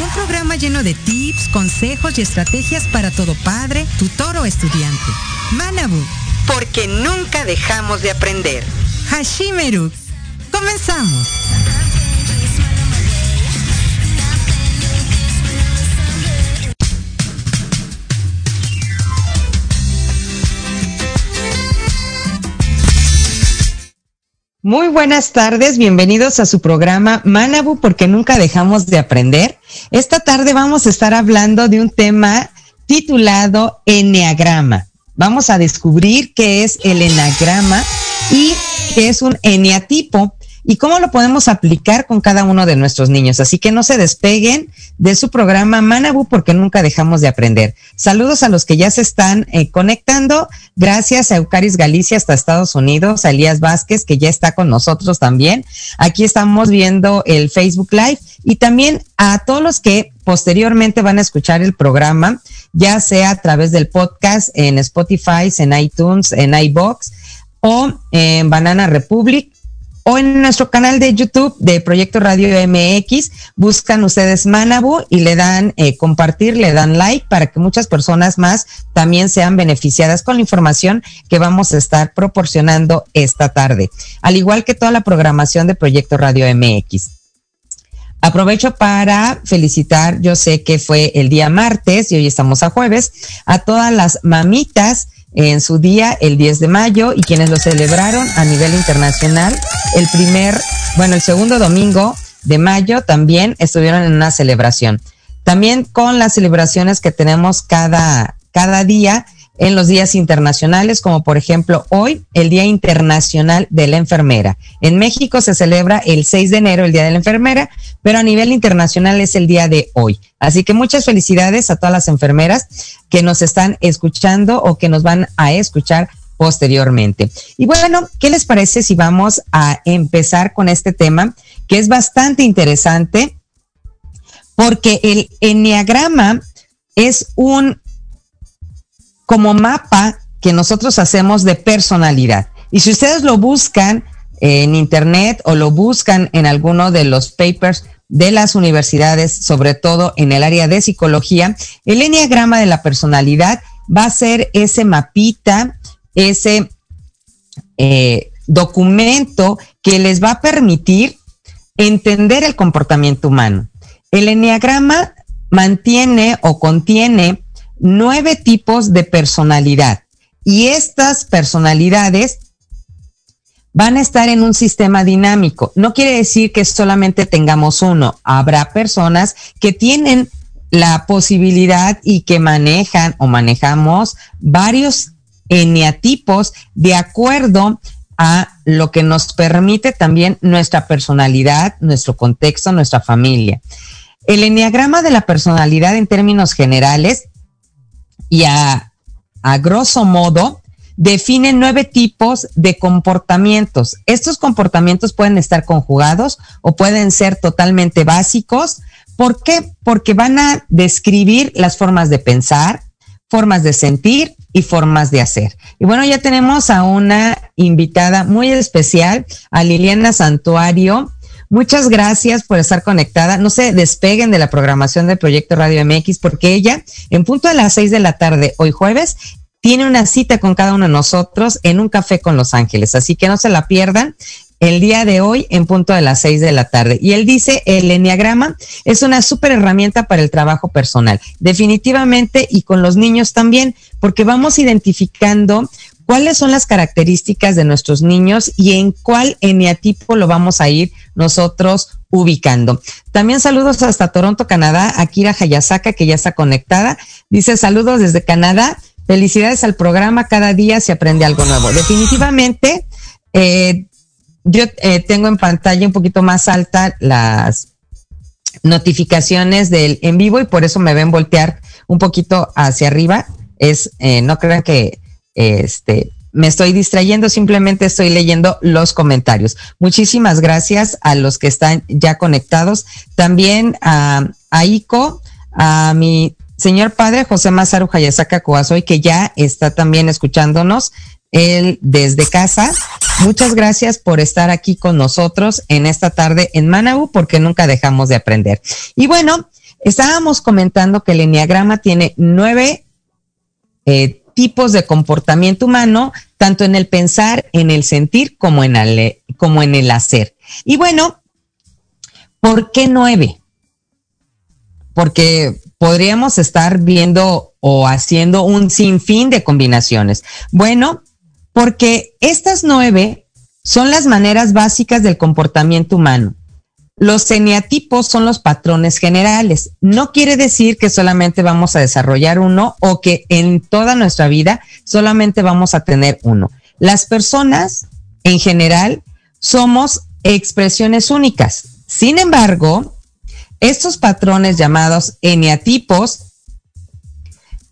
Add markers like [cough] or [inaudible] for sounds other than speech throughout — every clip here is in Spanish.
Un programa lleno de tips, consejos y estrategias para todo padre, tutor o estudiante. Manabu, porque nunca dejamos de aprender. Hashimeru, comenzamos. Muy buenas tardes, bienvenidos a su programa Manabu porque nunca dejamos de aprender. Esta tarde vamos a estar hablando de un tema titulado Enneagrama. Vamos a descubrir qué es el Enneagrama y qué es un eneatipo y cómo lo podemos aplicar con cada uno de nuestros niños. Así que no se despeguen de su programa Manabu porque nunca dejamos de aprender. Saludos a los que ya se están eh, conectando. Gracias a Eucaris Galicia hasta Estados Unidos, a Elías Vázquez que ya está con nosotros también. Aquí estamos viendo el Facebook Live y también a todos los que posteriormente van a escuchar el programa, ya sea a través del podcast en Spotify, en iTunes, en iBox o en Banana Republic o en nuestro canal de YouTube de Proyecto Radio MX. Buscan ustedes Manabu y le dan eh, compartir, le dan like para que muchas personas más también sean beneficiadas con la información que vamos a estar proporcionando esta tarde, al igual que toda la programación de Proyecto Radio MX. Aprovecho para felicitar, yo sé que fue el día martes y hoy estamos a jueves, a todas las mamitas en su día el 10 de mayo y quienes lo celebraron a nivel internacional el primer, bueno, el segundo domingo de mayo también estuvieron en una celebración. También con las celebraciones que tenemos cada, cada día en los días internacionales, como por ejemplo hoy, el Día Internacional de la Enfermera. En México se celebra el 6 de enero, el Día de la Enfermera, pero a nivel internacional es el día de hoy. Así que muchas felicidades a todas las enfermeras que nos están escuchando o que nos van a escuchar posteriormente. Y bueno, ¿qué les parece si vamos a empezar con este tema que es bastante interesante? Porque el enneagrama es un como mapa que nosotros hacemos de personalidad. Y si ustedes lo buscan en internet o lo buscan en alguno de los papers de las universidades, sobre todo en el área de psicología, el enneagrama de la personalidad va a ser ese mapita, ese eh, documento que les va a permitir entender el comportamiento humano. El enneagrama mantiene o contiene nueve tipos de personalidad y estas personalidades van a estar en un sistema dinámico. No quiere decir que solamente tengamos uno. Habrá personas que tienen la posibilidad y que manejan o manejamos varios eneatipos de acuerdo a lo que nos permite también nuestra personalidad, nuestro contexto, nuestra familia. El eneagrama de la personalidad en términos generales y a, grosso modo define nueve tipos de comportamientos. Estos comportamientos pueden estar conjugados o pueden ser totalmente básicos. ¿Por qué? Porque van a describir las formas de pensar, formas de sentir y formas de hacer. Y bueno, ya tenemos a una invitada muy especial, a Liliana Santuario. Muchas gracias por estar conectada. No se despeguen de la programación del Proyecto Radio MX porque ella, en punto a las seis de la tarde, hoy jueves, tiene una cita con cada uno de nosotros en un café con Los Ángeles. Así que no se la pierdan el día de hoy en punto de las seis de la tarde. Y él dice, el enneagrama es una súper herramienta para el trabajo personal. Definitivamente y con los niños también, porque vamos identificando cuáles son las características de nuestros niños y en cuál eneatipo lo vamos a ir nosotros ubicando. También saludos hasta Toronto, Canadá, Akira Hayasaka, que ya está conectada. Dice saludos desde Canadá. Felicidades al programa. Cada día se aprende algo nuevo. Definitivamente, eh, yo eh, tengo en pantalla un poquito más alta las notificaciones del en vivo y por eso me ven voltear un poquito hacia arriba. Es, eh, no crean que este, me estoy distrayendo, simplemente estoy leyendo los comentarios. Muchísimas gracias a los que están ya conectados. También a, a ICO, a mi señor padre José Mazaru Hayasaka Coazoy, que ya está también escuchándonos él desde casa. Muchas gracias por estar aquí con nosotros en esta tarde en Manabu, porque nunca dejamos de aprender. Y bueno, estábamos comentando que el Enneagrama tiene nueve eh, tipos de comportamiento humano, tanto en el pensar, en el sentir, como en el, hacer. Y bueno, ¿por qué nueve? Porque podríamos estar viendo o haciendo un sinfín de combinaciones. Bueno, porque estas nueve son las maneras básicas del comportamiento humano. Los eneatipos son los patrones generales. No quiere decir que solamente vamos a desarrollar uno o que en toda nuestra vida solamente vamos a tener uno. Las personas en general somos expresiones únicas. Sin embargo, estos patrones llamados eneatipos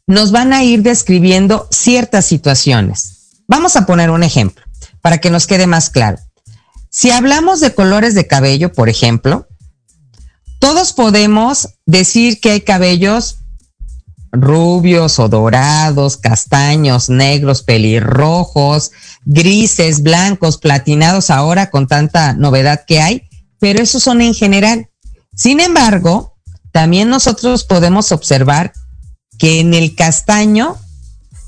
nos van a ir describiendo ciertas situaciones. Vamos a poner un ejemplo para que nos quede más claro. Si hablamos de colores de cabello, por ejemplo, todos podemos decir que hay cabellos rubios o dorados, castaños, negros, pelirrojos, grises, blancos, platinados ahora con tanta novedad que hay, pero esos son en general. Sin embargo, también nosotros podemos observar que en el castaño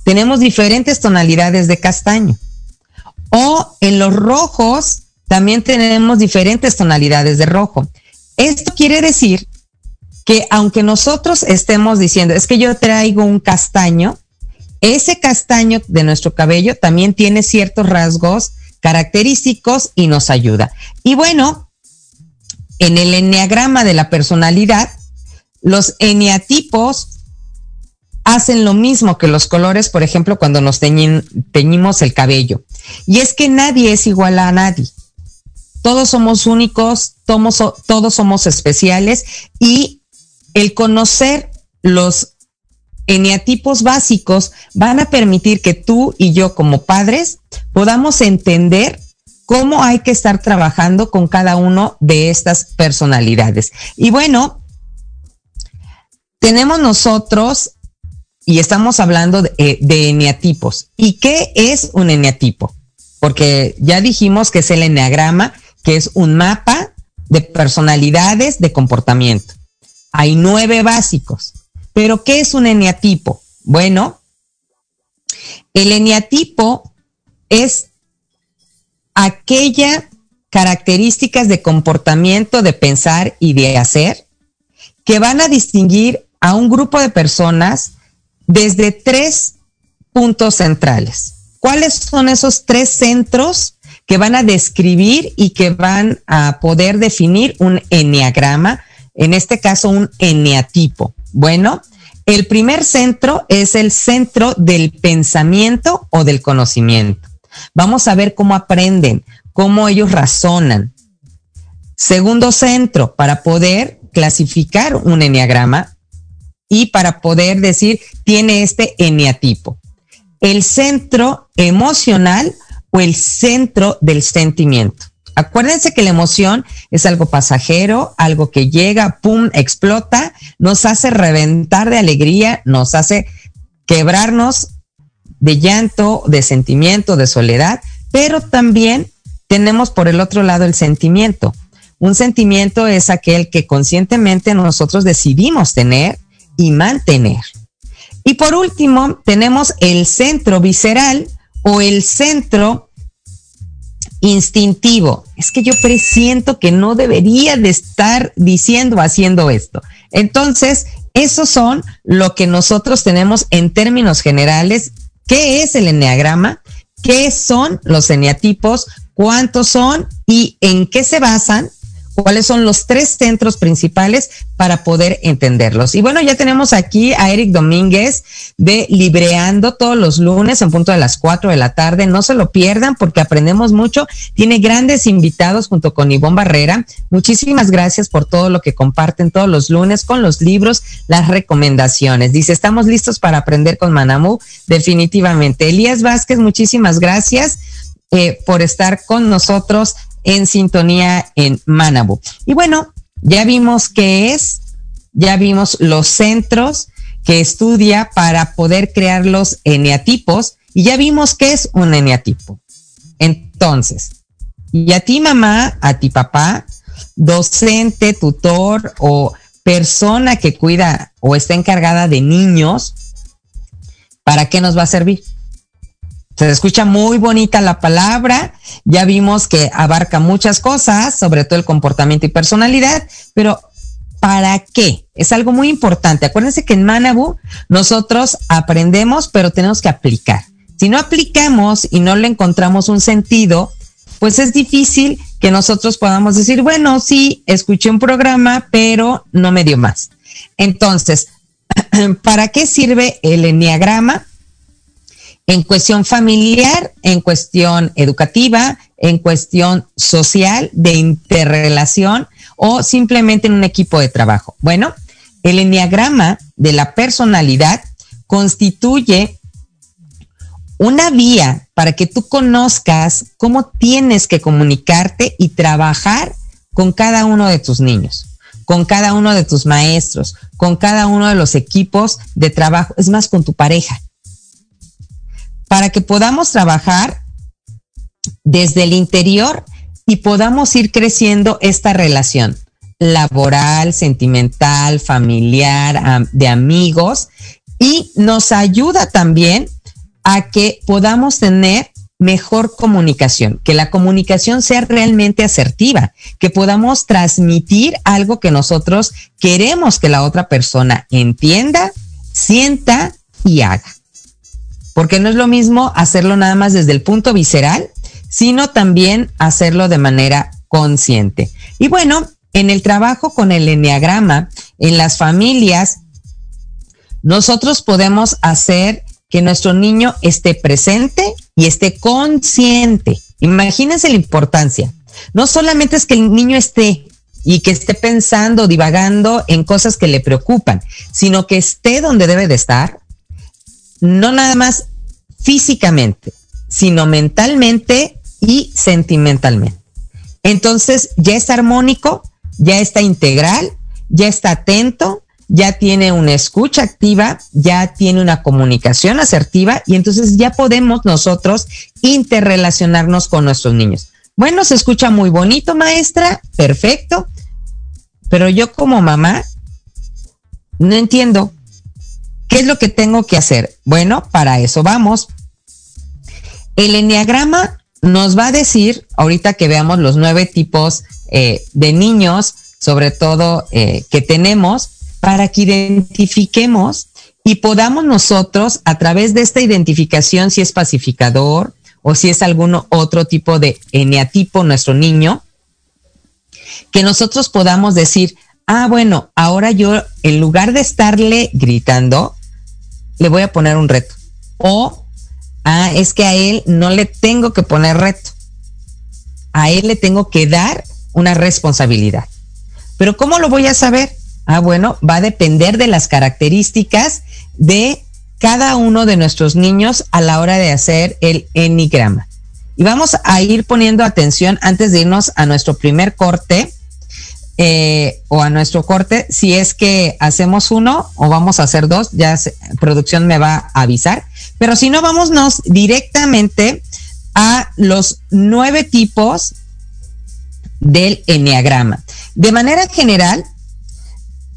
tenemos diferentes tonalidades de castaño. O en los rojos también tenemos diferentes tonalidades de rojo. Esto quiere decir que aunque nosotros estemos diciendo, es que yo traigo un castaño, ese castaño de nuestro cabello también tiene ciertos rasgos característicos y nos ayuda. Y bueno, en el enneagrama de la personalidad, los eneatipos hacen lo mismo que los colores, por ejemplo, cuando nos teñimos el cabello. Y es que nadie es igual a nadie. Todos somos únicos, todos, somos especiales y el conocer los eneatipos básicos van a permitir que tú y yo como padres podamos entender cómo hay que estar trabajando con cada uno de estas personalidades. Y bueno, tenemos nosotros y estamos hablando de, eh, de eneatipos. ¿Y qué es un eneatipo? Porque ya dijimos que es el eneagrama, que es un mapa de personalidades de comportamiento. Hay nueve básicos. Pero ¿qué es un eneatipo? Bueno, el eneatipo es aquella características de comportamiento, de pensar y de hacer que van a distinguir a un grupo de personas desde tres puntos centrales. ¿Cuáles son esos tres centros que van a describir y que van a poder definir un enneagrama? En este caso, un eneatipo. Bueno, el primer centro es el centro del pensamiento o del conocimiento. Vamos a ver cómo aprenden, cómo ellos razonan. Segundo centro, para poder clasificar un enneagrama, y para poder decir tiene este eneatipo. El centro emocional o el centro del sentimiento. Acuérdense que la emoción es algo pasajero, algo que llega, pum, explota, nos hace reventar de alegría, nos hace quebrarnos de llanto, de sentimiento, de soledad, pero también tenemos por el otro lado el sentimiento. Un sentimiento es aquel que conscientemente nosotros decidimos tener y mantener. Y por último, tenemos el centro visceral o el centro instintivo. Es que yo presiento que no debería de estar diciendo, haciendo esto. Entonces, esos son lo que nosotros tenemos en términos generales. ¿Qué es el enneagrama? ¿Qué son los eneatipos? ¿Cuántos son? ¿Y en qué se basan? Cuáles son los tres centros principales para poder entenderlos. Y bueno, ya tenemos aquí a Eric Domínguez de Libreando todos los lunes en punto de las cuatro de la tarde. No se lo pierdan porque aprendemos mucho. Tiene grandes invitados junto con Ivonne Barrera. Muchísimas gracias por todo lo que comparten todos los lunes con los libros, las recomendaciones. Dice, estamos listos para aprender con Manamu. Definitivamente. Elías Vázquez, muchísimas gracias. Eh, por estar con nosotros en sintonía en Manabu. Y bueno, ya vimos qué es, ya vimos los centros que estudia para poder crear los eneatipos y ya vimos qué es un eneatipo. Entonces, y a ti mamá, a ti papá, docente, tutor o persona que cuida o está encargada de niños, ¿para qué nos va a servir? Se escucha muy bonita la palabra, ya vimos que abarca muchas cosas, sobre todo el comportamiento y personalidad, pero ¿para qué? Es algo muy importante. Acuérdense que en Manabu nosotros aprendemos, pero tenemos que aplicar. Si no aplicamos y no le encontramos un sentido, pues es difícil que nosotros podamos decir, bueno, sí, escuché un programa, pero no me dio más. Entonces, [clears throat] ¿para qué sirve el enneagrama? En cuestión familiar, en cuestión educativa, en cuestión social, de interrelación o simplemente en un equipo de trabajo. Bueno, el enneagrama de la personalidad constituye una vía para que tú conozcas cómo tienes que comunicarte y trabajar con cada uno de tus niños, con cada uno de tus maestros, con cada uno de los equipos de trabajo, es más, con tu pareja para que podamos trabajar desde el interior y podamos ir creciendo esta relación laboral, sentimental, familiar, de amigos. Y nos ayuda también a que podamos tener mejor comunicación, que la comunicación sea realmente asertiva, que podamos transmitir algo que nosotros queremos que la otra persona entienda, sienta y haga porque no es lo mismo hacerlo nada más desde el punto visceral, sino también hacerlo de manera consciente. Y bueno, en el trabajo con el enneagrama, en las familias, nosotros podemos hacer que nuestro niño esté presente y esté consciente. Imagínense la importancia. No solamente es que el niño esté y que esté pensando, divagando en cosas que le preocupan, sino que esté donde debe de estar, no nada más físicamente, sino mentalmente y sentimentalmente. Entonces ya es armónico, ya está integral, ya está atento, ya tiene una escucha activa, ya tiene una comunicación asertiva y entonces ya podemos nosotros interrelacionarnos con nuestros niños. Bueno, se escucha muy bonito, maestra, perfecto, pero yo como mamá no entiendo ¿Qué es lo que tengo que hacer? Bueno, para eso vamos. El enneagrama nos va a decir, ahorita que veamos los nueve tipos eh, de niños, sobre todo eh, que tenemos, para que identifiquemos y podamos nosotros, a través de esta identificación, si es pacificador o si es algún otro tipo de eneatipo nuestro niño, que nosotros podamos decir, ah, bueno, ahora yo, en lugar de estarle gritando, le voy a poner un reto. O, ah, es que a él no le tengo que poner reto. A él le tengo que dar una responsabilidad. Pero ¿cómo lo voy a saber? Ah, bueno, va a depender de las características de cada uno de nuestros niños a la hora de hacer el enigrama. Y vamos a ir poniendo atención antes de irnos a nuestro primer corte eh, o a nuestro corte, si es que hacemos uno o vamos a hacer dos, ya producción me va a avisar. Pero si no, vámonos directamente a los nueve tipos del enneagrama. De manera general,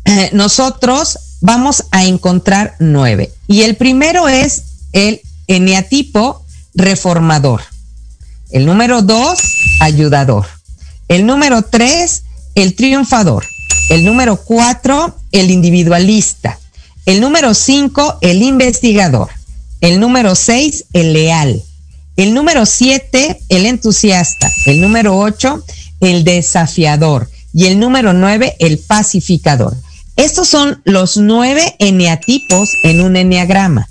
eh, nosotros vamos a encontrar nueve. Y el primero es el eneatipo reformador. El número dos, ayudador. El número tres, el triunfador. El número cuatro, el individualista. El número cinco, el investigador. El número seis, el leal. El número siete, el entusiasta. El número ocho, el desafiador. y el número nueve, el pacificador. Estos son los nueve eneatipos en un eneagrama.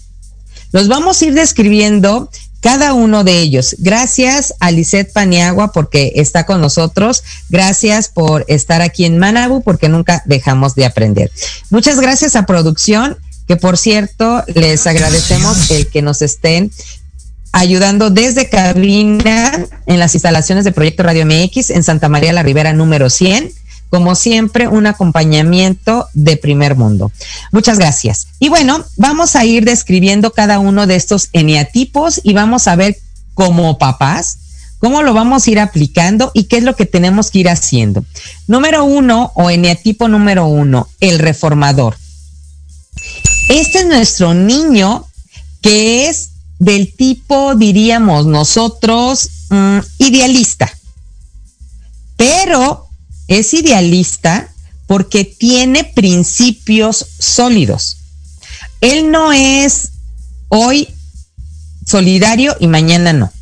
Los vamos a ir describiendo cada uno de ellos. Gracias a Lisette Paniagua porque está con nosotros. Gracias por estar aquí en Manabu porque nunca dejamos de aprender. Muchas gracias a producción, que por cierto les agradecemos el que nos estén ayudando desde cabina en las instalaciones de Proyecto Radio MX en Santa María la Ribera número 100 como siempre, un acompañamiento de primer mundo. Muchas gracias. Y bueno, vamos a ir describiendo cada uno de estos eneatipos y vamos a ver como papás cómo lo vamos a ir aplicando y qué es lo que tenemos que ir haciendo. Número uno o eneatipo número uno, el reformador. Este es nuestro niño que es del tipo, diríamos nosotros, mm, idealista. Pero es idealista porque tiene principios sólidos. Él no es hoy solidario y mañana no.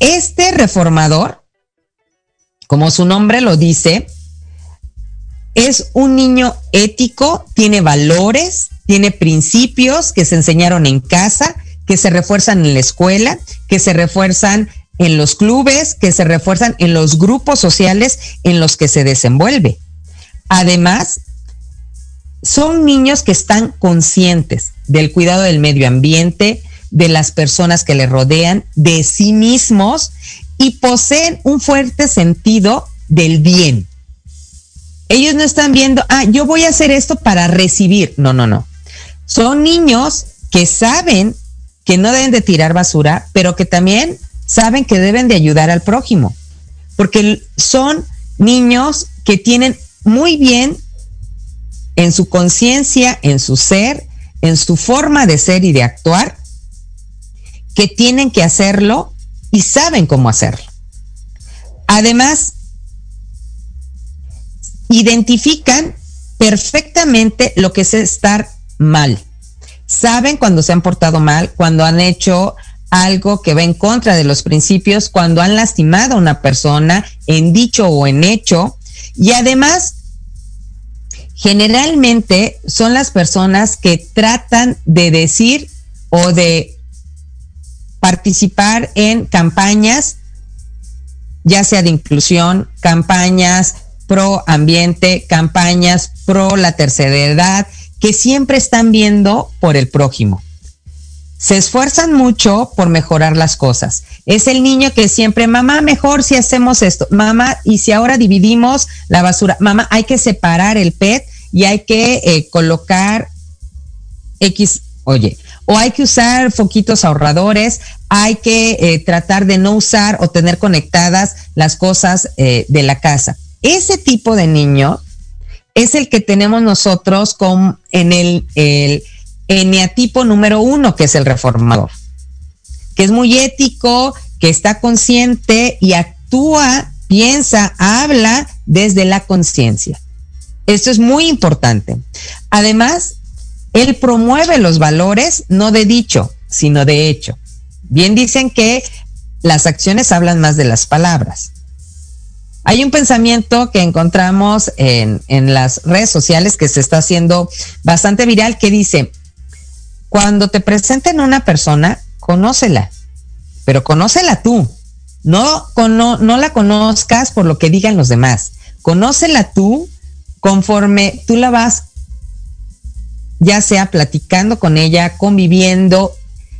Este reformador, como su nombre lo dice, es un niño ético, tiene valores, tiene principios que se enseñaron en casa, que se refuerzan en la escuela, que se refuerzan en los clubes, que se refuerzan en los grupos sociales en los que se desenvuelve. Además, son niños que están conscientes del cuidado del medio ambiente, de las personas que le rodean, de sí mismos y poseen un fuerte sentido del bien. Ellos no están viendo, ah, yo voy a hacer esto para recibir. No, no, no. Son niños que saben que no deben de tirar basura, pero que también saben que deben de ayudar al prójimo, porque son niños que tienen muy bien en su conciencia, en su ser, en su forma de ser y de actuar, que tienen que hacerlo y saben cómo hacerlo. Además, identifican perfectamente lo que es estar mal. Saben cuando se han portado mal, cuando han hecho algo que va en contra de los principios cuando han lastimado a una persona en dicho o en hecho. Y además, generalmente son las personas que tratan de decir o de participar en campañas, ya sea de inclusión, campañas pro ambiente, campañas pro la tercera edad, que siempre están viendo por el prójimo se esfuerzan mucho por mejorar las cosas. Es el niño que siempre, mamá, mejor si hacemos esto, mamá, y si ahora dividimos la basura, mamá, hay que separar el PET y hay que eh, colocar X, oye, o hay que usar foquitos ahorradores, hay que eh, tratar de no usar o tener conectadas las cosas eh, de la casa. Ese tipo de niño es el que tenemos nosotros con, en el, el eneatipo número uno, que es el reformador, que es muy ético, que está consciente y actúa, piensa, habla desde la conciencia. Esto es muy importante. Además, él promueve los valores no de dicho, sino de hecho. Bien dicen que las acciones hablan más de las palabras. Hay un pensamiento que encontramos en, en, las redes sociales que se está haciendo bastante viral que dice, cuando te presenten una persona, conócela, pero conócela tú. No, no, no la conozcas por lo que digan los demás. Conócela tú conforme tú la vas, ya sea platicando con ella, conviviendo,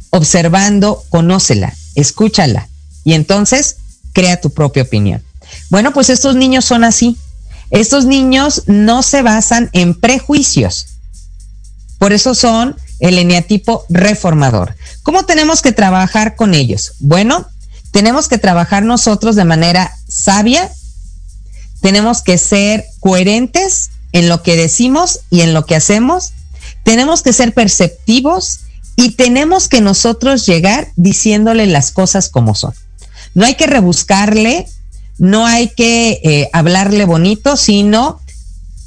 observando, conócela, escúchala y entonces crea tu propia opinión. Bueno, pues estos niños son así. Estos niños no se basan en prejuicios. Por eso son el eneatipo reformador. ¿Cómo tenemos que trabajar con ellos? Bueno, tenemos que trabajar nosotros de manera sabia, tenemos que ser coherentes en lo que decimos y en lo que hacemos, tenemos que ser perceptivos y tenemos que nosotros llegar diciéndole las cosas como son. No hay que rebuscarle, no hay que eh, hablarle bonito, sino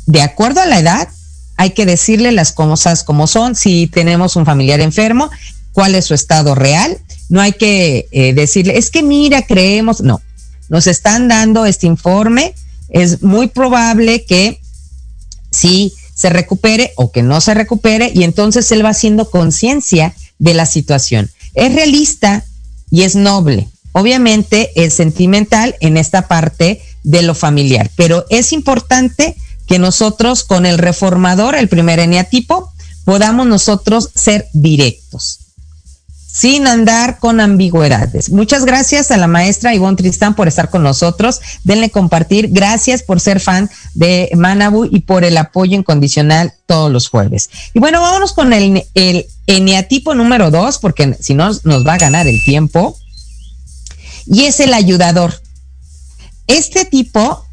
de acuerdo a la edad, hay que decirle las cosas como son. Si tenemos un familiar enfermo, cuál es su estado real. No hay que eh, decirle, es que mira, creemos, no. Nos están dando este informe es muy probable que sí se recupere o que no se recupere y entonces él va haciendo conciencia de la situación. Es realista y es noble. Obviamente es sentimental en esta parte de lo familiar, pero es importante que nosotros con el reformador, el primer eneatipo, podamos nosotros ser directos sin andar con ambigüedades. Muchas gracias a la maestra Ivonne Tristán por estar con nosotros. Denle compartir. Gracias por ser fan de Manabu y por el apoyo incondicional todos los jueves. Y bueno, vámonos con el, el eneatipo número dos, porque si no nos va a ganar el tiempo. Y es el ayudador. Este tipo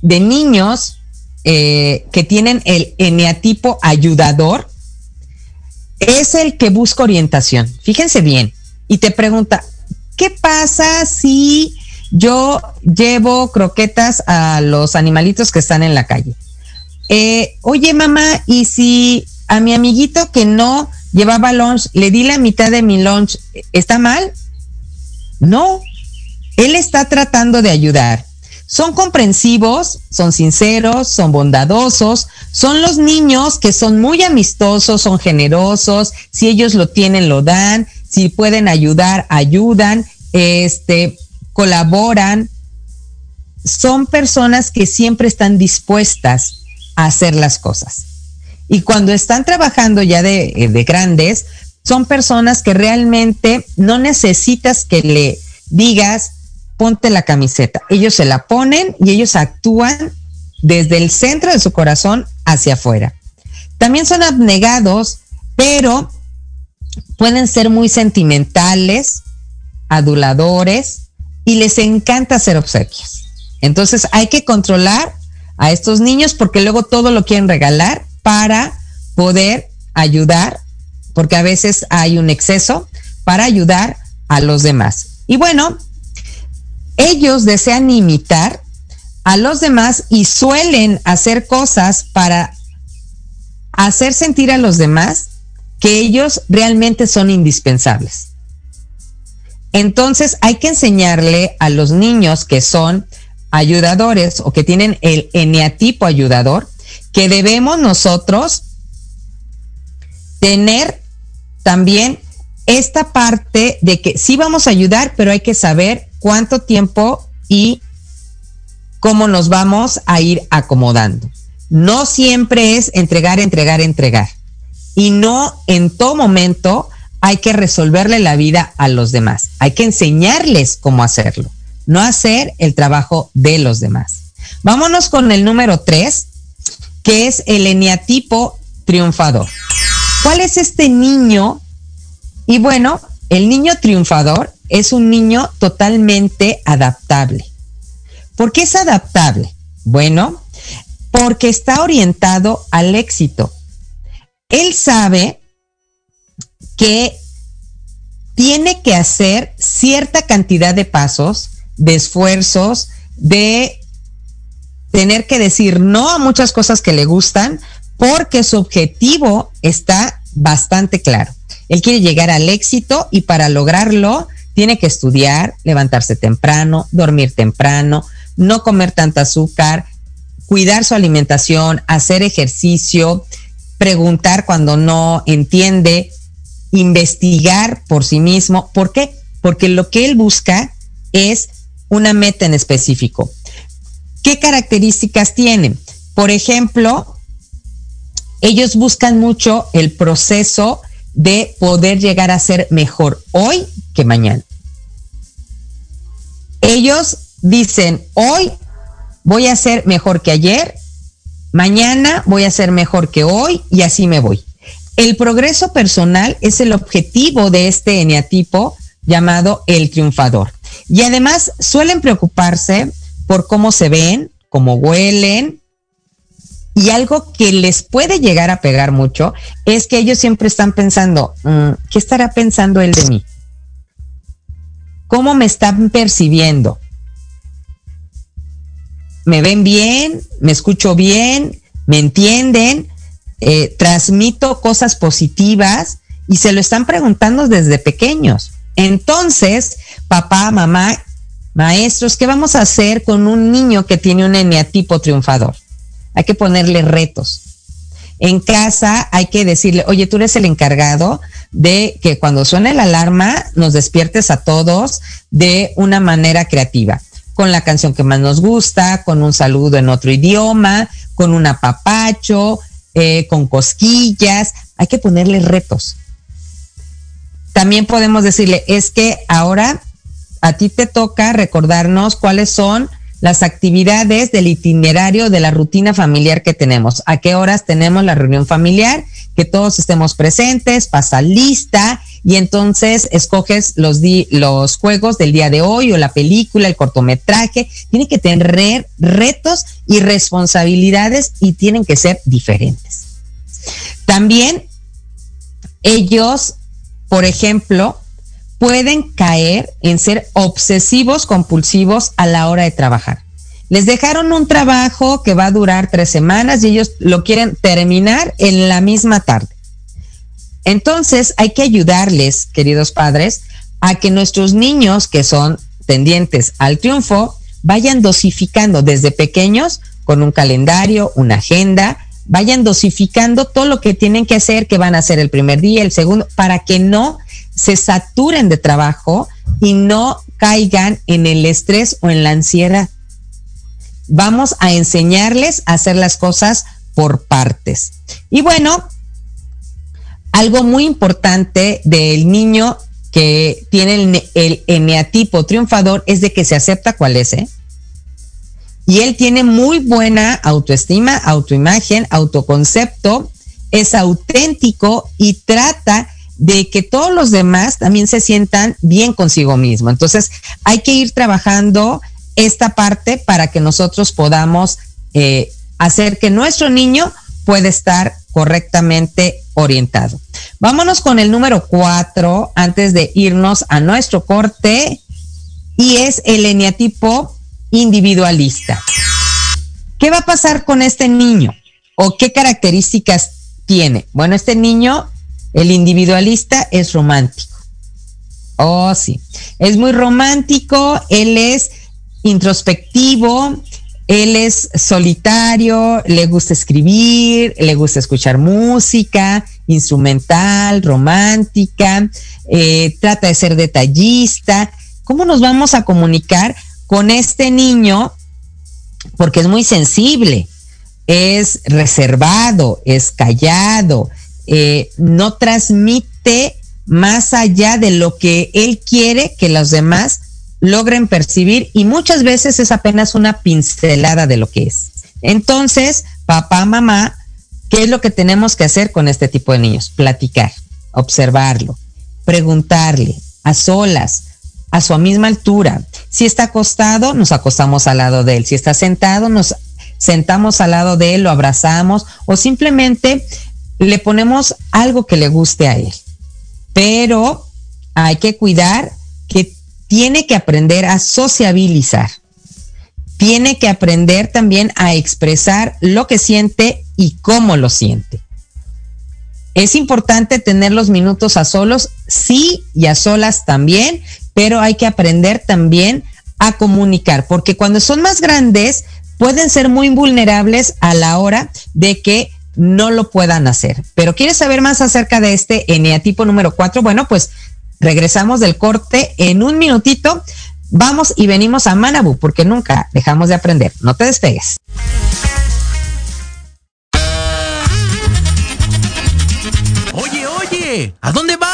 de niños eh, que tienen el eneatipo ayudador es el que busca orientación. Fíjense bien. Y te pregunta, ¿qué pasa si yo llevo croquetas a los animalitos que están en la calle? Eh, oye, mamá, ¿y si a mi amiguito que no llevaba lunch, le di la mitad de mi lunch, ¿está mal? No, él está tratando de ayudar. Son comprensivos, son sinceros, son bondadosos, son los niños que son muy amistosos, son generosos, si ellos lo tienen, lo dan, si pueden ayudar, ayudan, este, colaboran. Son personas que siempre están dispuestas a hacer las cosas. Y cuando están trabajando ya de, eh, de grandes, son personas que realmente no necesitas que le digas, ponte la camiseta. Ellos se la ponen y ellos actúan desde el centro de su corazón hacia afuera. También son abnegados, pero pueden ser muy sentimentales, aduladores y les encanta hacer obsequios. Entonces hay que controlar a estos niños porque luego todo lo quieren regalar para poder ayudar, porque a veces hay un exceso para ayudar a los demás. Y bueno, ellos desean imitar a los demás y suelen hacer cosas para hacer sentir a los demás que ellos realmente son indispensables. Entonces hay que enseñarle a los niños que son ayudadores o que tienen el eneatipo ayudador que debemos nosotros tener también esta parte de que sí vamos a ayudar, pero hay que saber cuánto tiempo y cómo nos vamos a ir acomodando. No siempre es entregar, entregar, entregar. Y no en todo momento hay que resolverle la vida a los demás. Hay que enseñarles cómo hacerlo, no hacer el trabajo de los demás. Vámonos con el número tres, que es el eneatipo triunfador. ¿Cuál es este niño? Y bueno, el niño triunfador es un niño totalmente adaptable. ¿Por qué es adaptable? Bueno, porque está orientado al éxito. Él sabe que tiene que hacer cierta cantidad de pasos, de esfuerzos, de tener que decir no a muchas cosas que le gustan, porque su objetivo está bastante claro. Él quiere llegar al éxito y para lograrlo tiene que estudiar, levantarse temprano, dormir temprano, no comer tanta azúcar, cuidar su alimentación, hacer ejercicio, preguntar cuando no entiende, investigar por sí mismo. ¿Por qué? Porque lo que él busca es una meta en específico. ¿Qué características tienen? Por ejemplo, ellos buscan mucho el proceso de poder llegar a ser mejor hoy que mañana. Ellos dicen, hoy voy a ser mejor que ayer, mañana voy a ser mejor que hoy y así me voy. El progreso personal es el objetivo de este eneatipo llamado el triunfador. Y además suelen preocuparse por cómo se ven, cómo huelen, y algo que les puede llegar a pegar mucho es que ellos siempre están pensando, mm, ¿qué estará pensando él de mí? ¿Cómo me están percibiendo? ¿Me ven bien? ¿Me escucho bien? ¿Me entienden? Eh, ¿Transmito cosas positivas? Y se lo están preguntando desde pequeños. Entonces, papá, mamá, Maestros, ¿qué vamos a hacer con un niño que tiene un eneatipo triunfador? Hay que ponerle retos. En casa hay que decirle, oye, tú eres el encargado de que cuando suene la alarma nos despiertes a todos de una manera creativa, con la canción que más nos gusta, con un saludo en otro idioma, con un apapacho, eh, con cosquillas. Hay que ponerle retos. También podemos decirle, es que ahora a ti te toca recordarnos cuáles son las actividades del itinerario de la rutina familiar que tenemos, a qué horas tenemos la reunión familiar, que todos estemos presentes, pasa lista y entonces escoges los, los juegos del día de hoy o la película, el cortometraje. Tiene que tener retos y responsabilidades y tienen que ser diferentes. También ellos, por ejemplo, pueden caer en ser obsesivos compulsivos a la hora de trabajar. Les dejaron un trabajo que va a durar tres semanas y ellos lo quieren terminar en la misma tarde. Entonces hay que ayudarles, queridos padres, a que nuestros niños que son tendientes al triunfo vayan dosificando desde pequeños con un calendario, una agenda, vayan dosificando todo lo que tienen que hacer, que van a hacer el primer día, el segundo, para que no se saturen de trabajo y no caigan en el estrés o en la ansiedad. Vamos a enseñarles a hacer las cosas por partes. Y bueno, algo muy importante del niño que tiene el, el eneatipo triunfador es de que se acepta cuál es, ¿eh? Y él tiene muy buena autoestima, autoimagen, autoconcepto, es auténtico y trata de que todos los demás también se sientan bien consigo mismo. Entonces, hay que ir trabajando esta parte para que nosotros podamos eh, hacer que nuestro niño pueda estar correctamente orientado. Vámonos con el número cuatro antes de irnos a nuestro corte y es el eneatipo individualista. ¿Qué va a pasar con este niño? ¿O qué características tiene? Bueno, este niño el individualista es romántico. Oh, sí. Es muy romántico, él es introspectivo, él es solitario, le gusta escribir, le gusta escuchar música, instrumental, romántica, eh, trata de ser detallista. ¿Cómo nos vamos a comunicar con este niño? Porque es muy sensible, es reservado, es callado, eh, no transmite más allá de lo que él quiere que los demás logren percibir y muchas veces es apenas una pincelada de lo que es. Entonces, papá, mamá, ¿qué es lo que tenemos que hacer con este tipo de niños? Platicar, observarlo, preguntarle a solas, a su misma altura. Si está acostado, nos acostamos al lado de él. Si está sentado, nos sentamos al lado de él, lo abrazamos o simplemente le ponemos algo que le guste a él. Pero hay que cuidar que tiene que aprender a sociabilizar. Tiene que aprender también a expresar lo que siente y cómo lo siente. Es importante tener los minutos a solos, sí, y a solas también, pero hay que aprender también a comunicar, porque cuando son más grandes pueden ser muy vulnerables a la hora de que no lo puedan hacer. Pero ¿quieres saber más acerca de este eneatipo número 4? Bueno, pues regresamos del corte en un minutito. Vamos y venimos a Manabu porque nunca dejamos de aprender. No te despegues. Oye, oye, ¿a dónde vas?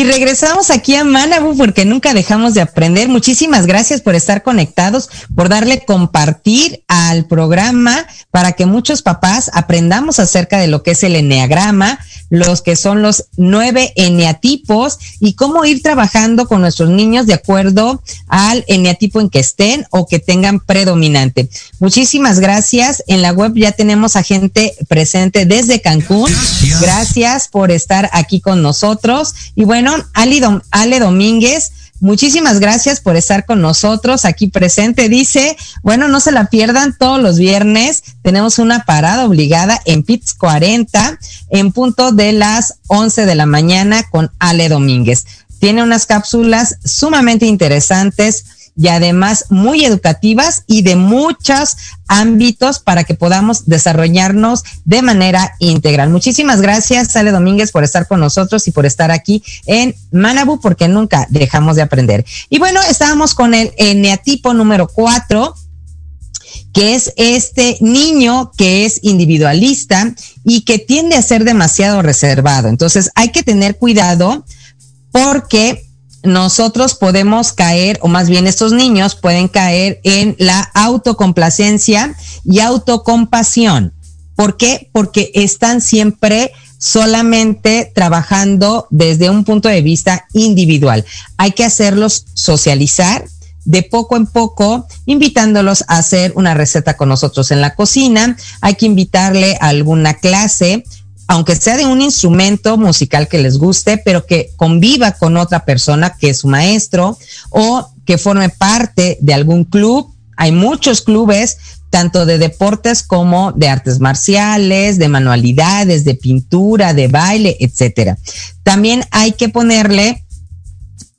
Y regresamos aquí a Manabu porque nunca dejamos de aprender. Muchísimas gracias por estar conectados, por darle compartir al programa para que muchos papás aprendamos acerca de lo que es el enneagrama, los que son los nueve eneatipos y cómo ir trabajando con nuestros niños de acuerdo al eneatipo en que estén o que tengan predominante. Muchísimas gracias. En la web ya tenemos a gente presente desde Cancún. Gracias, por estar aquí con nosotros. Y bueno, Ale Domínguez, Muchísimas gracias por estar con nosotros aquí presente. Dice, bueno, no se la pierdan todos los viernes. Tenemos una parada obligada en PITS 40 en punto de las 11 de la mañana con Ale Domínguez. Tiene unas cápsulas sumamente interesantes y además muy educativas y de muchos ámbitos para que podamos desarrollarnos de manera integral. Muchísimas gracias, Sale Domínguez, por estar con nosotros y por estar aquí en Manabu, porque nunca dejamos de aprender. Y bueno, estábamos con el eneatipo número cuatro que es este niño que es individualista y que tiende a ser demasiado reservado. Entonces hay que tener cuidado porque nosotros podemos caer, o más bien estos niños pueden caer en la autocomplacencia y autocompasión. ¿Por qué? Porque están siempre solamente trabajando desde un punto de vista individual. Hay que hacerlos socializar de poco en poco, invitándolos a hacer una receta con nosotros en la cocina. Hay que invitarle a alguna clase aunque sea de un instrumento musical que les guste, pero que conviva con otra persona que es su maestro o que forme parte de algún club. Hay muchos clubes, tanto de deportes como de artes marciales, de manualidades, de pintura, de baile, etcétera. También hay que ponerle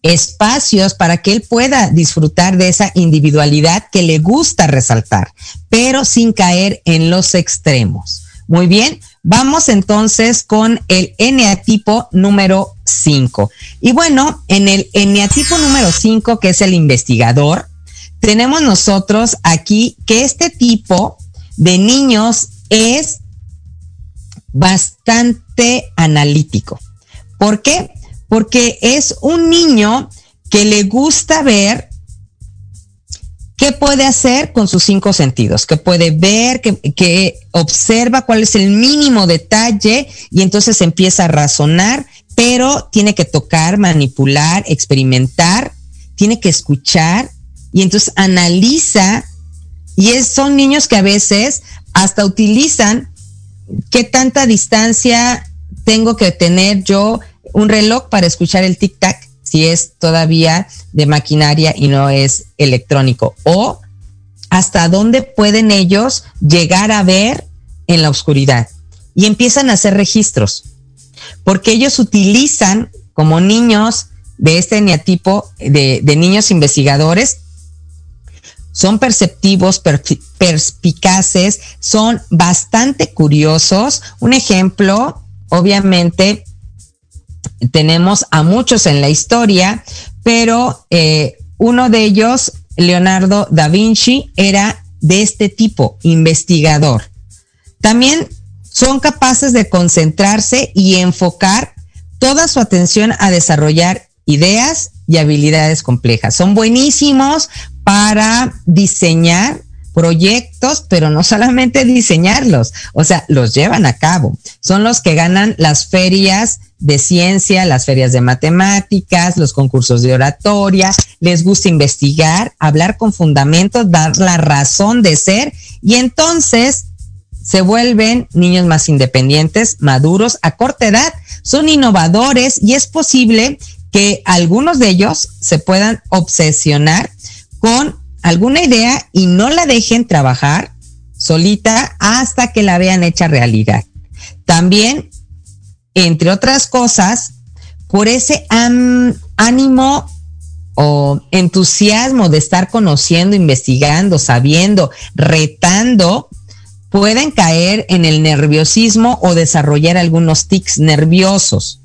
espacios para que él pueda disfrutar de esa individualidad que le gusta resaltar, pero sin caer en los extremos. Muy bien, Vamos entonces con el eneatipo número 5. Y bueno, en el eneatipo número 5, que es el investigador, tenemos nosotros aquí que este tipo de niños es bastante analítico. ¿Por qué? Porque es un niño que le gusta ver ¿Qué puede hacer con sus cinco sentidos? Que puede ver, que, observa cuál es el mínimo detalle y entonces empieza a razonar, pero tiene que tocar, manipular, experimentar, tiene que escuchar y entonces analiza. Y es, son niños que a veces hasta utilizan qué tanta distancia tengo que tener yo un reloj para escuchar el tic-tac si es todavía de maquinaria y no es electrónico. O hasta dónde pueden ellos llegar a ver en la oscuridad. Y empiezan a hacer registros. Porque ellos utilizan como niños de este eneatipo, de, de niños investigadores, son perceptivos, perspicaces, son bastante curiosos. Un ejemplo, obviamente, tenemos a muchos en la historia, pero eh, uno de ellos, Leonardo da Vinci, era de este tipo, investigador. También son capaces de concentrarse y enfocar toda su atención a desarrollar ideas y habilidades complejas. Son buenísimos para diseñar proyectos, pero no solamente diseñarlos, o sea, los llevan a cabo. Son los que ganan las ferias de ciencia, las ferias de matemáticas, los concursos de oratoria, les gusta investigar, hablar con fundamentos, dar la razón de ser y entonces se vuelven niños más independientes, maduros a corta edad, son innovadores y es posible que algunos de ellos se puedan obsesionar con alguna idea y no la dejen trabajar solita hasta que la vean hecha realidad. También, entre otras cosas, por ese ánimo o entusiasmo de estar conociendo, investigando, sabiendo, retando, pueden caer en el nerviosismo o desarrollar algunos tics nerviosos.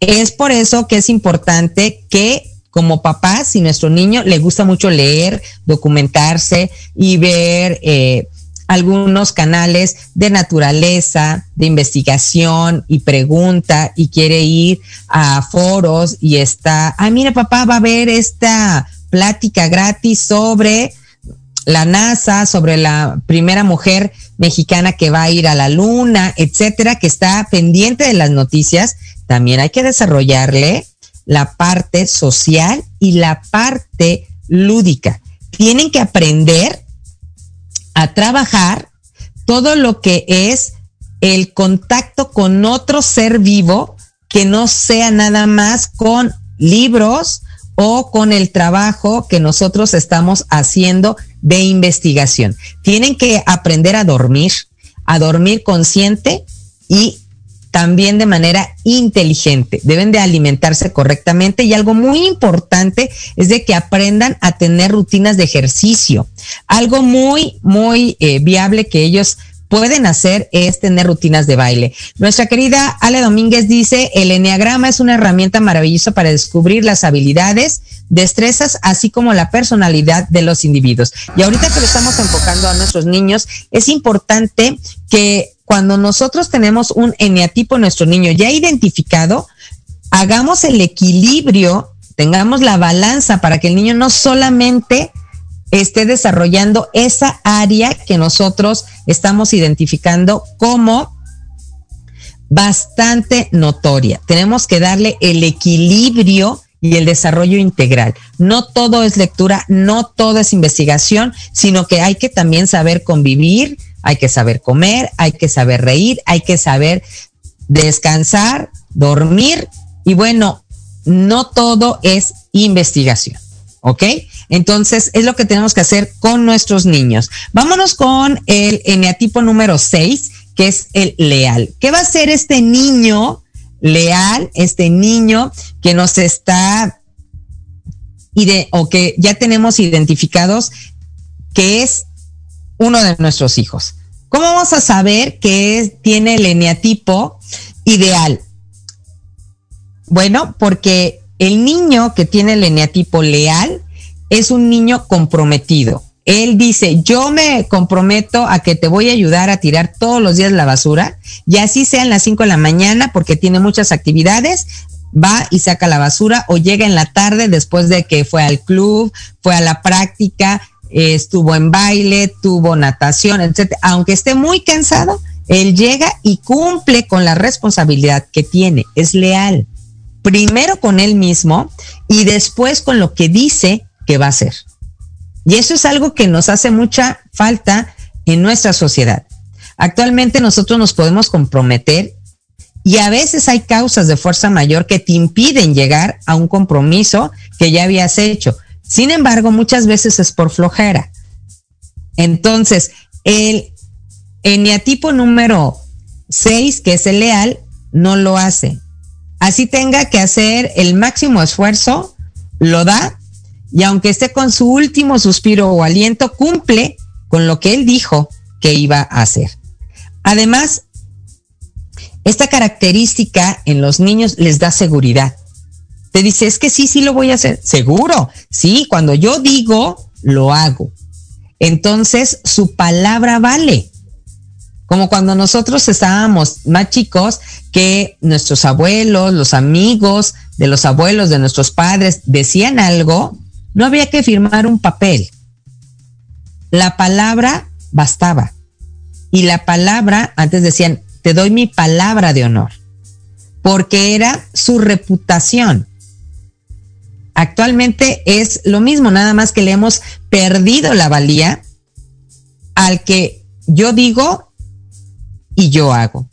Es por eso que es importante que como papá, si nuestro niño le gusta mucho leer, documentarse y ver eh, algunos canales de naturaleza, de investigación y pregunta y quiere ir a foros y está, ah, mira papá, va a ver esta plática gratis sobre la NASA, sobre la primera mujer mexicana que va a ir a la luna, etcétera, que está pendiente de las noticias, también hay que desarrollarle la parte social y la parte lúdica. Tienen que aprender a trabajar todo lo que es el contacto con otro ser vivo que no sea nada más con libros o con el trabajo que nosotros estamos haciendo de investigación. Tienen que aprender a dormir, a dormir consciente y también de manera inteligente. Deben de alimentarse correctamente y algo muy importante es de que aprendan a tener rutinas de ejercicio. Algo muy, muy eh, viable que ellos pueden hacer es tener rutinas de baile. Nuestra querida Ale Domínguez dice, el enneagrama es una herramienta maravillosa para descubrir las habilidades, destrezas, así como la personalidad de los individuos. Y ahorita que lo estamos enfocando a nuestros niños, es importante que cuando nosotros tenemos un eneatipo en nuestro niño ya identificado, hagamos el equilibrio, tengamos la balanza para que el niño no solamente esté desarrollando esa área que nosotros estamos identificando como bastante notoria. Tenemos que darle el equilibrio y el desarrollo integral. No todo es lectura, no todo es investigación, sino que hay que también saber convivir, hay que saber comer, hay que saber reír, hay que saber descansar, dormir y bueno, no todo es investigación. ¿Ok? Entonces, es lo que tenemos que hacer con nuestros niños. Vámonos con el eneatipo número 6, que es el leal. ¿Qué va a hacer este niño leal, este niño que nos está o que ya tenemos identificados que es uno de nuestros hijos? ¿Cómo vamos a saber que tiene el eneatipo ideal? Bueno, porque el niño que tiene el eneatipo leal es un niño comprometido. Él dice, yo me comprometo a que te voy a ayudar a tirar todos los días la basura, y así sean las 5 de la mañana, porque tiene muchas actividades, va y saca la basura, o llega en la tarde después de que fue al club, fue a la práctica, estuvo en baile, tuvo natación, etc. Aunque esté muy cansado, él llega y cumple con la responsabilidad que tiene, es leal primero con él mismo y después con lo que dice que va a hacer. Y eso es algo que nos hace mucha falta en nuestra sociedad. Actualmente nosotros nos podemos comprometer y a veces hay causas de fuerza mayor que te impiden llegar a un compromiso que ya habías hecho. Sin embargo, muchas veces es por flojera. Entonces, el eneatipo número 6, que es el leal, no lo hace. Así tenga que hacer el máximo esfuerzo, lo da y aunque esté con su último suspiro o aliento, cumple con lo que él dijo que iba a hacer. Además, esta característica en los niños les da seguridad. Te dice, es que sí, sí lo voy a hacer. Seguro, sí, cuando yo digo, lo hago. Entonces, su palabra vale. Como cuando nosotros estábamos más chicos que nuestros abuelos, los amigos de los abuelos, de nuestros padres, decían algo, no había que firmar un papel. La palabra bastaba. Y la palabra, antes decían, te doy mi palabra de honor, porque era su reputación. Actualmente es lo mismo, nada más que le hemos perdido la valía al que yo digo y yo hago.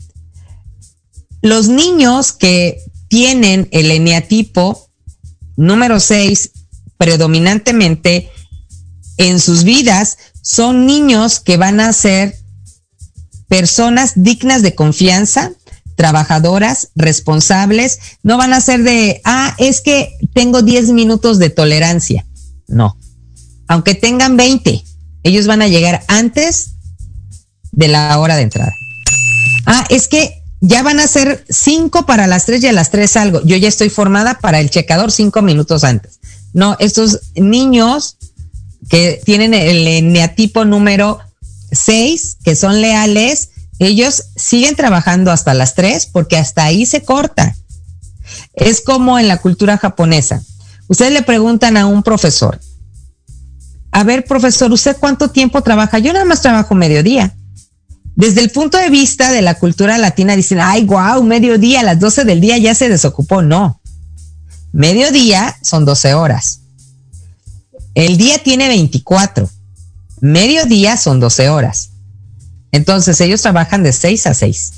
Los niños que tienen el eneatipo número 6 predominantemente en sus vidas son niños que van a ser personas dignas de confianza, trabajadoras, responsables, no van a ser de, ah, es que tengo 10 minutos de tolerancia. No. Aunque tengan 20, ellos van a llegar antes de la hora de entrada. Ah, es que ya van a ser cinco para las tres y a las tres algo. Yo ya estoy formada para el checador cinco minutos antes. No, estos niños que tienen el neatipo número seis, que son leales, ellos siguen trabajando hasta las tres porque hasta ahí se corta. Es como en la cultura japonesa. Ustedes le preguntan a un profesor, a ver, profesor, ¿usted cuánto tiempo trabaja? Yo nada más trabajo mediodía. Desde el punto de vista de la cultura latina dicen, ay, wow, mediodía, a las 12 del día ya se desocupó. No. Mediodía son 12 horas. El día tiene 24. Mediodía son 12 horas. Entonces ellos trabajan de 6 a 6.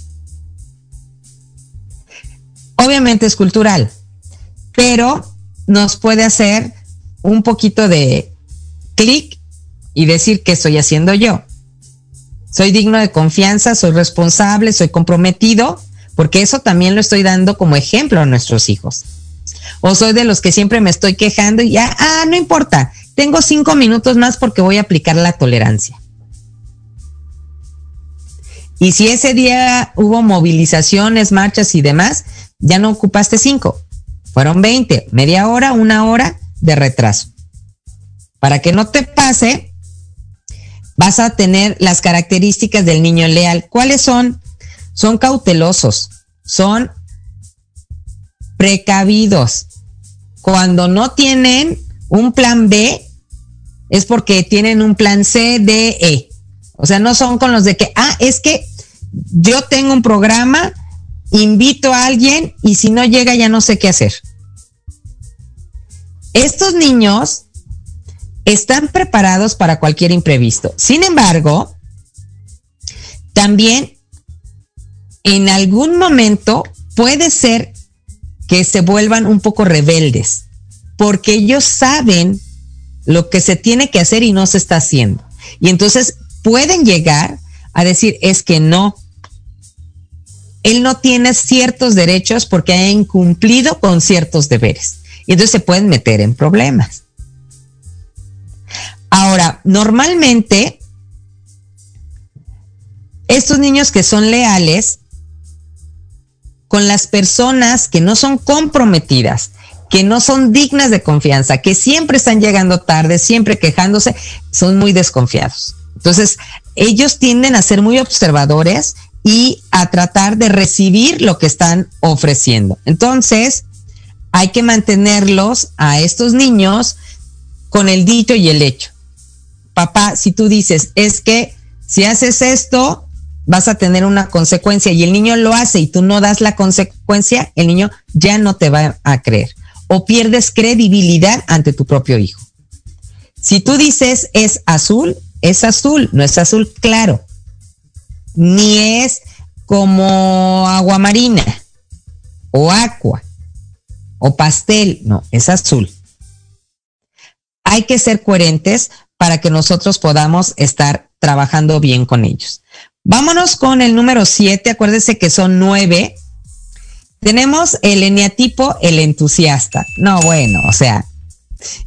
Obviamente es cultural, pero nos puede hacer un poquito de clic y decir qué estoy haciendo yo. Soy digno de confianza, soy responsable, soy comprometido, porque eso también lo estoy dando como ejemplo a nuestros hijos. O soy de los que siempre me estoy quejando y ya, ah, no importa, tengo cinco minutos más porque voy a aplicar la tolerancia. Y si ese día hubo movilizaciones, marchas y demás, ya no ocupaste cinco, fueron 20, media hora, una hora de retraso. Para que no te pase, vas a tener las características del niño leal. ¿Cuáles son? Son cautelosos, son precavidos. Cuando no tienen un plan B, es porque tienen un plan C, D, E. O sea, no son con los de que, ah, es que yo tengo un programa, invito a alguien y si no llega ya no sé qué hacer. Estos niños están preparados para cualquier imprevisto. Sin embargo, también en algún momento puede ser que se vuelvan un poco rebeldes, porque ellos saben lo que se tiene que hacer y no se está haciendo. Y entonces pueden llegar a decir, es que no, él no tiene ciertos derechos porque ha incumplido con ciertos deberes. Y entonces se pueden meter en problemas. Ahora, normalmente, estos niños que son leales con las personas que no son comprometidas, que no son dignas de confianza, que siempre están llegando tarde, siempre quejándose, son muy desconfiados. Entonces, ellos tienden a ser muy observadores y a tratar de recibir lo que están ofreciendo. Entonces, hay que mantenerlos a estos niños con el dicho y el hecho papá, si tú dices, es que si haces esto, vas a tener una consecuencia y el niño lo hace y tú no das la consecuencia, el niño ya no te va a creer o pierdes credibilidad ante tu propio hijo. Si tú dices es azul, es azul, no es azul claro, ni es como agua marina o agua o pastel, no, es azul. Hay que ser coherentes para que nosotros podamos estar trabajando bien con ellos. Vámonos con el número siete, acuérdense que son nueve. Tenemos el eneatipo, el entusiasta. No, bueno, o sea,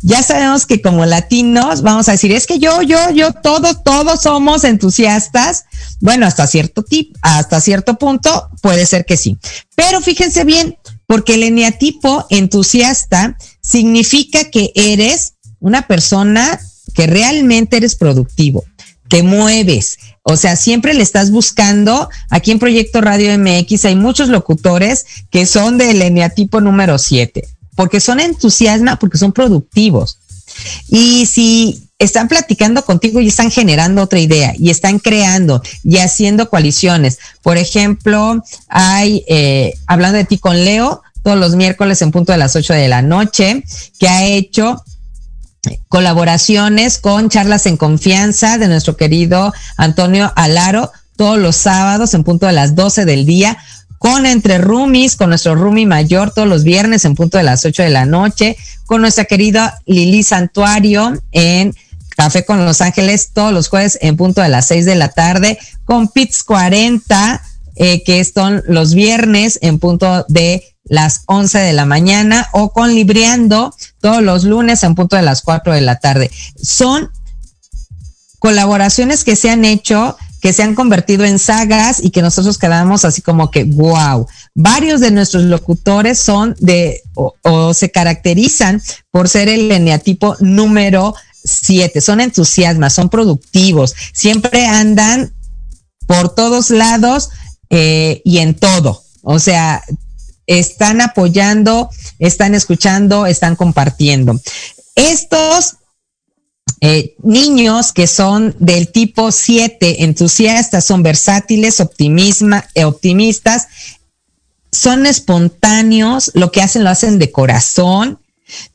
ya sabemos que como latinos vamos a decir, es que yo, yo, yo, todos, todos somos entusiastas. Bueno, hasta cierto tip, hasta cierto punto puede ser que sí. Pero fíjense bien, porque el eneatipo entusiasta significa que eres una persona que realmente eres productivo, te mueves. O sea, siempre le estás buscando. Aquí en Proyecto Radio MX hay muchos locutores que son del eneatipo número 7, porque son entusiasma, porque son productivos. Y si están platicando contigo y están generando otra idea y están creando y haciendo coaliciones. Por ejemplo, hay, eh, hablando de ti con Leo, todos los miércoles en punto de las 8 de la noche, que ha hecho colaboraciones con charlas en confianza de nuestro querido Antonio Alaro todos los sábados en punto de las 12 del día con Entre Rumis, con nuestro Rumi mayor todos los viernes en punto de las 8 de la noche, con nuestra querida Lili Santuario en Café con Los Ángeles todos los jueves en punto de las 6 de la tarde, con Pits 40, eh, que son los viernes en punto de las 11 de la mañana o con Libriando todos los lunes en punto de las 4 de la tarde. Son colaboraciones que se han hecho, que se han convertido en sagas y que nosotros quedamos así como que, wow. Varios de nuestros locutores son de o, se caracterizan por ser el eneatipo número 7, son entusiasmas, son productivos, siempre andan por todos lados eh, y en todo. O sea, están apoyando, están escuchando, están compartiendo. Estos eh, niños que son del tipo 7, entusiastas, son versátiles, eh, optimistas, son espontáneos, lo que hacen lo hacen de corazón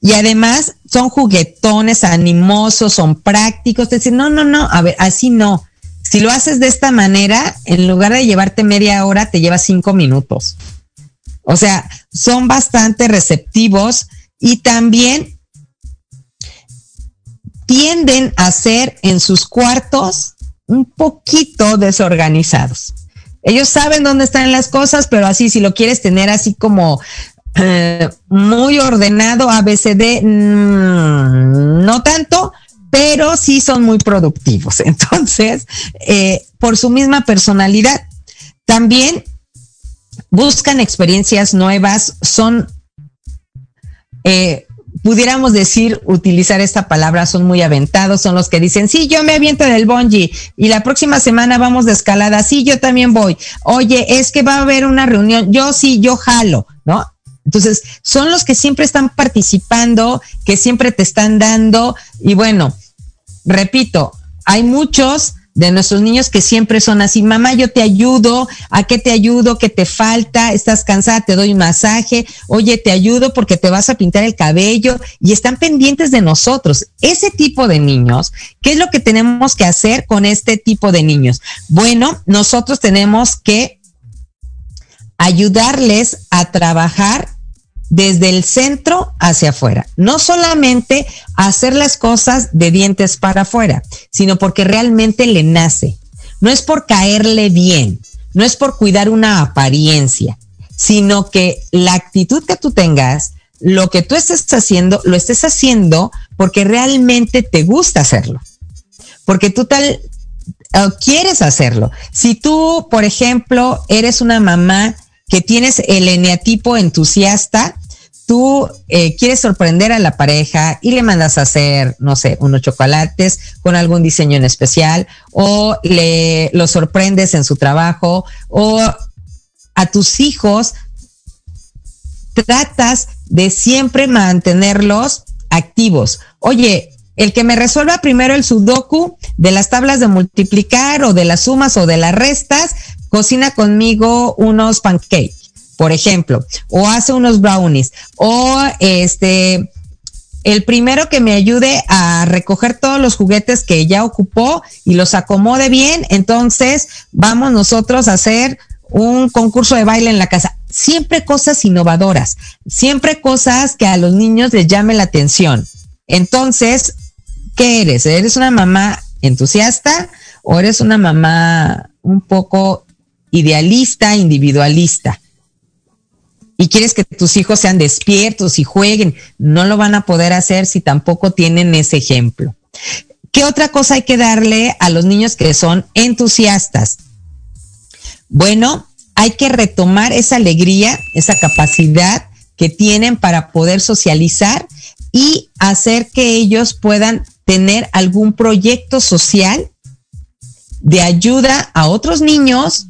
y además son juguetones, animosos, son prácticos. Te dicen, no, no, no, a ver, así no. Si lo haces de esta manera, en lugar de llevarte media hora, te lleva cinco minutos. O sea, son bastante receptivos y también tienden a ser en sus cuartos un poquito desorganizados. Ellos saben dónde están las cosas, pero así, si lo quieres tener así como eh, muy ordenado, ABCD, mm, no tanto, pero sí son muy productivos. [laughs] Entonces, eh, por su misma personalidad, también buscan experiencias nuevas, son eh, pudiéramos decir, utilizar esta palabra, son muy aventados, son los que dicen, sí, yo me aviento del bungee y la próxima semana vamos de escalada, sí, yo también voy. Oye, es que va a haber una reunión, yo sí, yo jalo, ¿no? Entonces, son los que siempre están participando, que siempre te están dando y bueno, repito, hay muchos de nuestros niños que siempre son así, mamá, yo te ayudo, ¿a qué te ayudo? ¿Qué te falta? ¿Estás cansada? Te doy masaje, oye, te ayudo porque te vas a pintar el cabello y están pendientes de nosotros. Ese tipo de niños, ¿qué es lo que tenemos que hacer con este tipo de niños? Bueno, nosotros tenemos que ayudarles a trabajar desde el centro hacia afuera. No solamente hacer las cosas de dientes para afuera, sino porque realmente le nace. No es por caerle bien, no es por cuidar una apariencia, sino que la actitud que tú tengas, lo que tú estés haciendo, lo estés haciendo porque realmente te gusta hacerlo. Porque tú tal eh, quieres hacerlo. Si tú, por ejemplo, eres una mamá que tienes el eneatipo entusiasta, tú eh, quieres sorprender a la pareja y le mandas a hacer, no sé, unos chocolates con algún diseño en especial, o le lo sorprendes en su trabajo, o a tus hijos tratas de siempre mantenerlos activos. Oye, el que me resuelva primero el sudoku de las tablas de multiplicar o de las sumas o de las restas, cocina conmigo unos pancakes, por ejemplo, o hace unos brownies, o este, el primero que me ayude a recoger todos los juguetes que ya ocupó y los acomode bien, entonces vamos nosotros a hacer un concurso de baile en la casa. Siempre cosas innovadoras, siempre cosas que a los niños les llame la atención. Entonces, ¿qué eres? ¿Eres una mamá entusiasta o eres una mamá un poco idealista, individualista. Y quieres que tus hijos sean despiertos y jueguen. No lo van a poder hacer si tampoco tienen ese ejemplo. ¿Qué otra cosa hay que darle a los niños que son entusiastas? Bueno, hay que retomar esa alegría, esa capacidad que tienen para poder socializar y hacer que ellos puedan tener algún proyecto social de ayuda a otros niños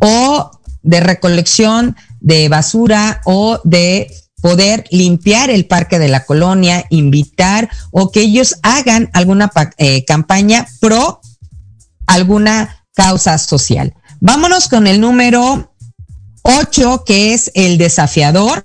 o de recolección de basura o de poder limpiar el parque de la colonia, invitar o que ellos hagan alguna eh, campaña pro alguna causa social. Vámonos con el número 8, que es el desafiador,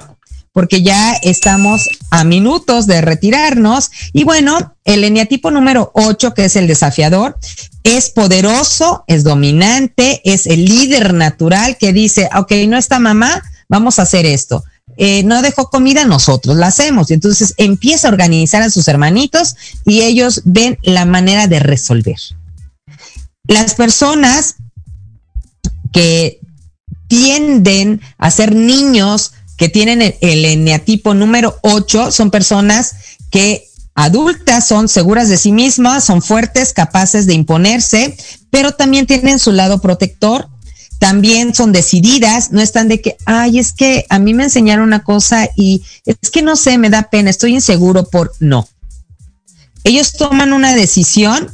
porque ya estamos a minutos de retirarnos. Y bueno, el eneatipo número 8, que es el desafiador, es poderoso, es dominante, es el líder natural que dice, ok, no está mamá, vamos a hacer esto. Eh, no dejó comida, nosotros la hacemos. Entonces empieza a organizar a sus hermanitos y ellos ven la manera de resolver. Las personas que tienden a ser niños que tienen el, eneatipo número 8 son personas que adultas, son seguras de sí mismas, son fuertes, capaces de imponerse, pero también tienen su lado protector, también son decididas, no están de que, ay, es que a mí me enseñaron una cosa y es que no sé, me da pena, estoy inseguro por no. Ellos toman una decisión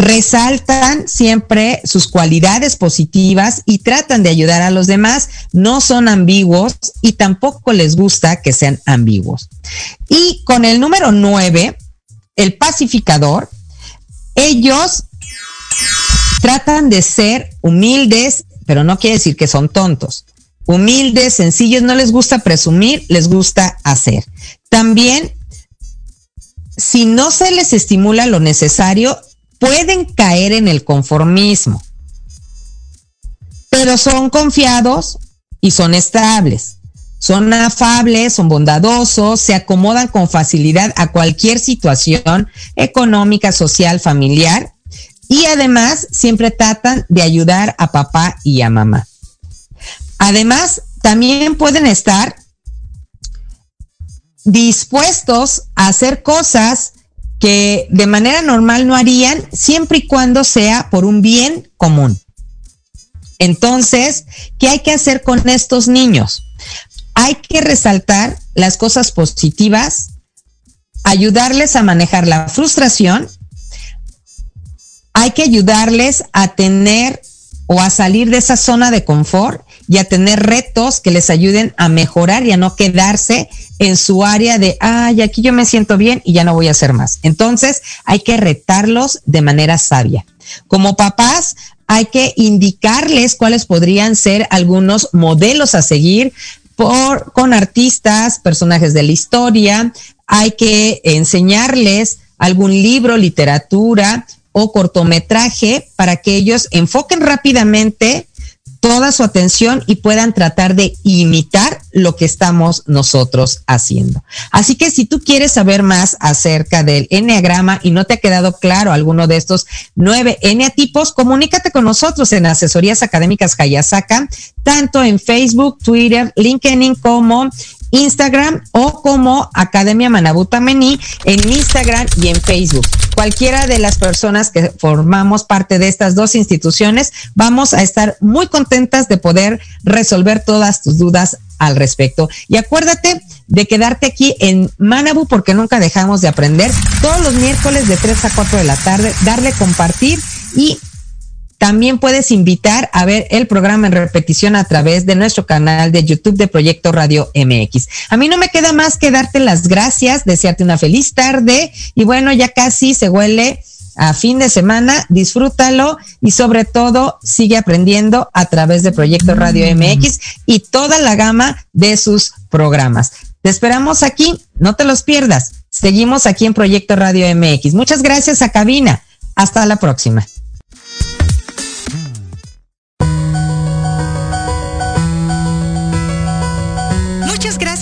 resaltan siempre sus cualidades positivas y tratan de ayudar a los demás, no son ambiguos y tampoco les gusta que sean ambiguos. Y con el número 9, el pacificador, ellos tratan de ser humildes, pero no quiere decir que son tontos. Humildes, sencillos, no les gusta presumir, les gusta hacer. También, si no se les estimula lo necesario, pueden caer en el conformismo, pero son confiados y son estables. Son afables, son bondadosos, se acomodan con facilidad a cualquier situación económica, social, familiar y además siempre tratan de ayudar a papá y a mamá. Además, también pueden estar dispuestos a hacer cosas que de manera normal no harían siempre y cuando sea por un bien común. Entonces, ¿qué hay que hacer con estos niños? Hay que resaltar las cosas positivas, ayudarles a manejar la frustración, hay que ayudarles a tener o a salir de esa zona de confort y a tener retos que les ayuden a mejorar y a no quedarse en su área de, ay, aquí yo me siento bien y ya no voy a hacer más. Entonces hay que retarlos de manera sabia. Como papás, hay que indicarles cuáles podrían ser algunos modelos a seguir por, con artistas, personajes de la historia. Hay que enseñarles algún libro, literatura o cortometraje para que ellos enfoquen rápidamente toda su atención y puedan tratar de imitar lo que estamos nosotros haciendo. Así que si tú quieres saber más acerca del Enneagrama y no te ha quedado claro alguno de estos nueve Enneatipos, comunícate con nosotros en Asesorías Académicas Hayasaka, tanto en Facebook, Twitter, LinkedIn como Instagram o como Academia Manabutamení en Instagram y en Facebook. Cualquiera de las personas que formamos parte de estas dos instituciones, vamos a estar muy contentas de poder resolver todas tus dudas al respecto. Y acuérdate de quedarte aquí en Manabu porque nunca dejamos de aprender todos los miércoles de 3 a 4 de la tarde, darle compartir y también puedes invitar a ver el programa en repetición a través de nuestro canal de YouTube de Proyecto Radio MX. A mí no me queda más que darte las gracias, desearte una feliz tarde y bueno, ya casi se huele a fin de semana, disfrútalo y sobre todo sigue aprendiendo a través de Proyecto Radio MX y toda la gama de sus programas. Te esperamos aquí, no te los pierdas. Seguimos aquí en Proyecto Radio MX. Muchas gracias a Cabina. Hasta la próxima.